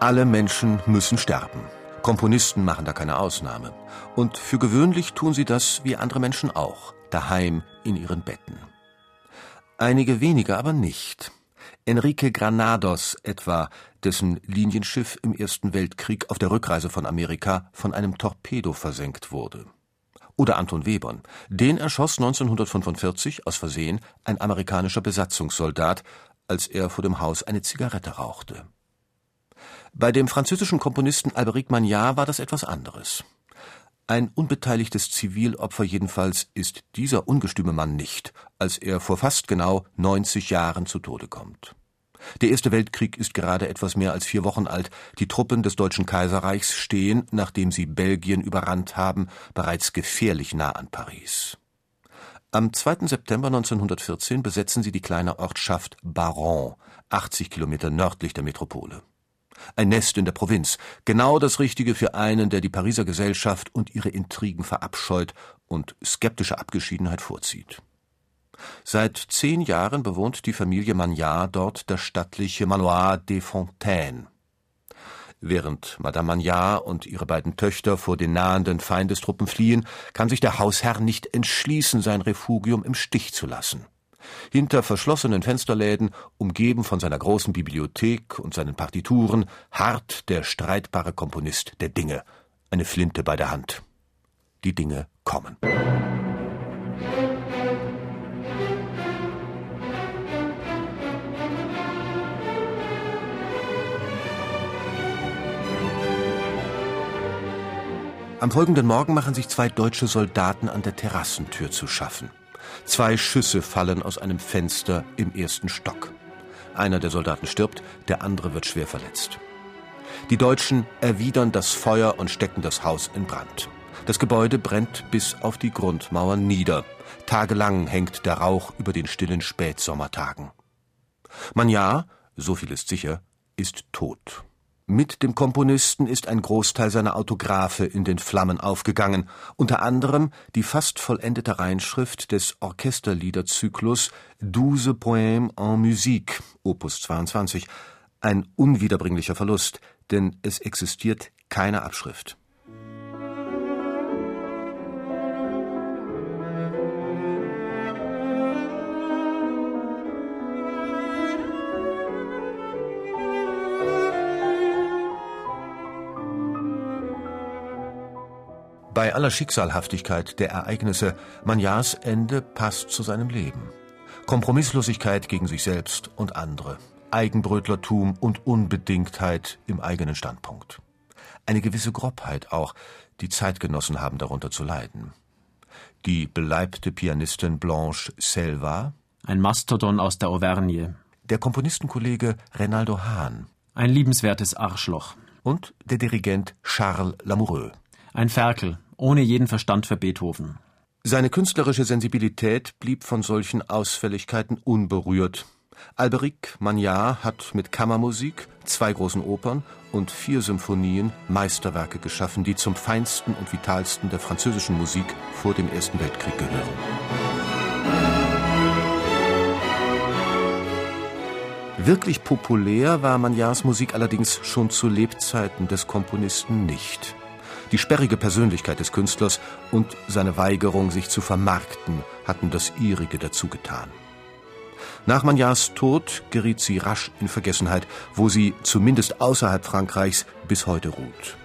Alle Menschen müssen sterben. Komponisten machen da keine Ausnahme. Und für gewöhnlich tun sie das wie andere Menschen auch, daheim in ihren Betten. Einige wenige aber nicht. Enrique Granados etwa, dessen Linienschiff im Ersten Weltkrieg auf der Rückreise von Amerika von einem Torpedo versenkt wurde. Oder Anton Webern. Den erschoss 1945 aus Versehen ein amerikanischer Besatzungssoldat, als er vor dem Haus eine Zigarette rauchte. Bei dem französischen Komponisten Alberic Magnard war das etwas anderes. Ein unbeteiligtes Zivilopfer jedenfalls ist dieser ungestüme Mann nicht, als er vor fast genau 90 Jahren zu Tode kommt. Der Erste Weltkrieg ist gerade etwas mehr als vier Wochen alt. Die Truppen des Deutschen Kaiserreichs stehen, nachdem sie Belgien überrannt haben, bereits gefährlich nah an Paris. Am 2. September 1914 besetzen sie die kleine Ortschaft Baron, 80 Kilometer nördlich der Metropole. Ein Nest in der Provinz, genau das Richtige für einen, der die Pariser Gesellschaft und ihre Intrigen verabscheut und skeptische Abgeschiedenheit vorzieht. Seit zehn Jahren bewohnt die Familie Magnard dort das stattliche Manoir des Fontaines. Während Madame Magnard und ihre beiden Töchter vor den nahenden Feindestruppen fliehen, kann sich der Hausherr nicht entschließen, sein Refugium im Stich zu lassen. Hinter verschlossenen Fensterläden, umgeben von seiner großen Bibliothek und seinen Partituren, harrt der streitbare Komponist der Dinge, eine Flinte bei der Hand. Die Dinge kommen. Am folgenden Morgen machen sich zwei deutsche Soldaten an der Terrassentür zu schaffen. Zwei Schüsse fallen aus einem Fenster im ersten Stock. Einer der Soldaten stirbt, der andere wird schwer verletzt. Die Deutschen erwidern das Feuer und stecken das Haus in Brand. Das Gebäude brennt bis auf die Grundmauern nieder. Tagelang hängt der Rauch über den stillen Spätsommertagen. Magnard, so viel ist sicher, ist tot. Mit dem Komponisten ist ein Großteil seiner Autographe in den Flammen aufgegangen, unter anderem die fast vollendete Reinschrift des Orchesterliederzyklus Douze Poèmes en Musique, Opus 22, ein unwiederbringlicher Verlust, denn es existiert keine Abschrift. Bei aller Schicksalhaftigkeit der Ereignisse, Magnards Ende passt zu seinem Leben. Kompromisslosigkeit gegen sich selbst und andere, Eigenbrötlertum und Unbedingtheit im eigenen Standpunkt. Eine gewisse Grobheit auch, die Zeitgenossen haben darunter zu leiden. Die beleibte Pianistin Blanche Selva, ein Mastodon aus der Auvergne, der Komponistenkollege Renaldo Hahn, ein liebenswertes Arschloch und der Dirigent Charles Lamoureux. Ein Ferkel, ohne jeden Verstand für Beethoven. Seine künstlerische Sensibilität blieb von solchen Ausfälligkeiten unberührt. Alberic Magnard hat mit Kammermusik, zwei großen Opern und vier Symphonien Meisterwerke geschaffen, die zum feinsten und vitalsten der französischen Musik vor dem Ersten Weltkrieg gehören. Wirklich populär war Magnards Musik allerdings schon zu Lebzeiten des Komponisten nicht. Die sperrige Persönlichkeit des Künstlers und seine Weigerung, sich zu vermarkten, hatten das ihrige dazu getan. Nach Magnards Tod geriet sie rasch in Vergessenheit, wo sie zumindest außerhalb Frankreichs bis heute ruht.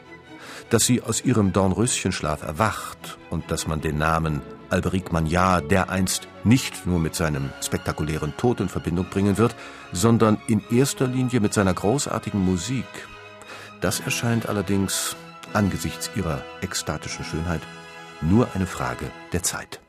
Dass sie aus ihrem Dornröschenschlaf erwacht und dass man den Namen Alberic Magnard dereinst nicht nur mit seinem spektakulären Tod in Verbindung bringen wird, sondern in erster Linie mit seiner großartigen Musik, das erscheint allerdings angesichts ihrer ekstatischen Schönheit nur eine Frage der Zeit.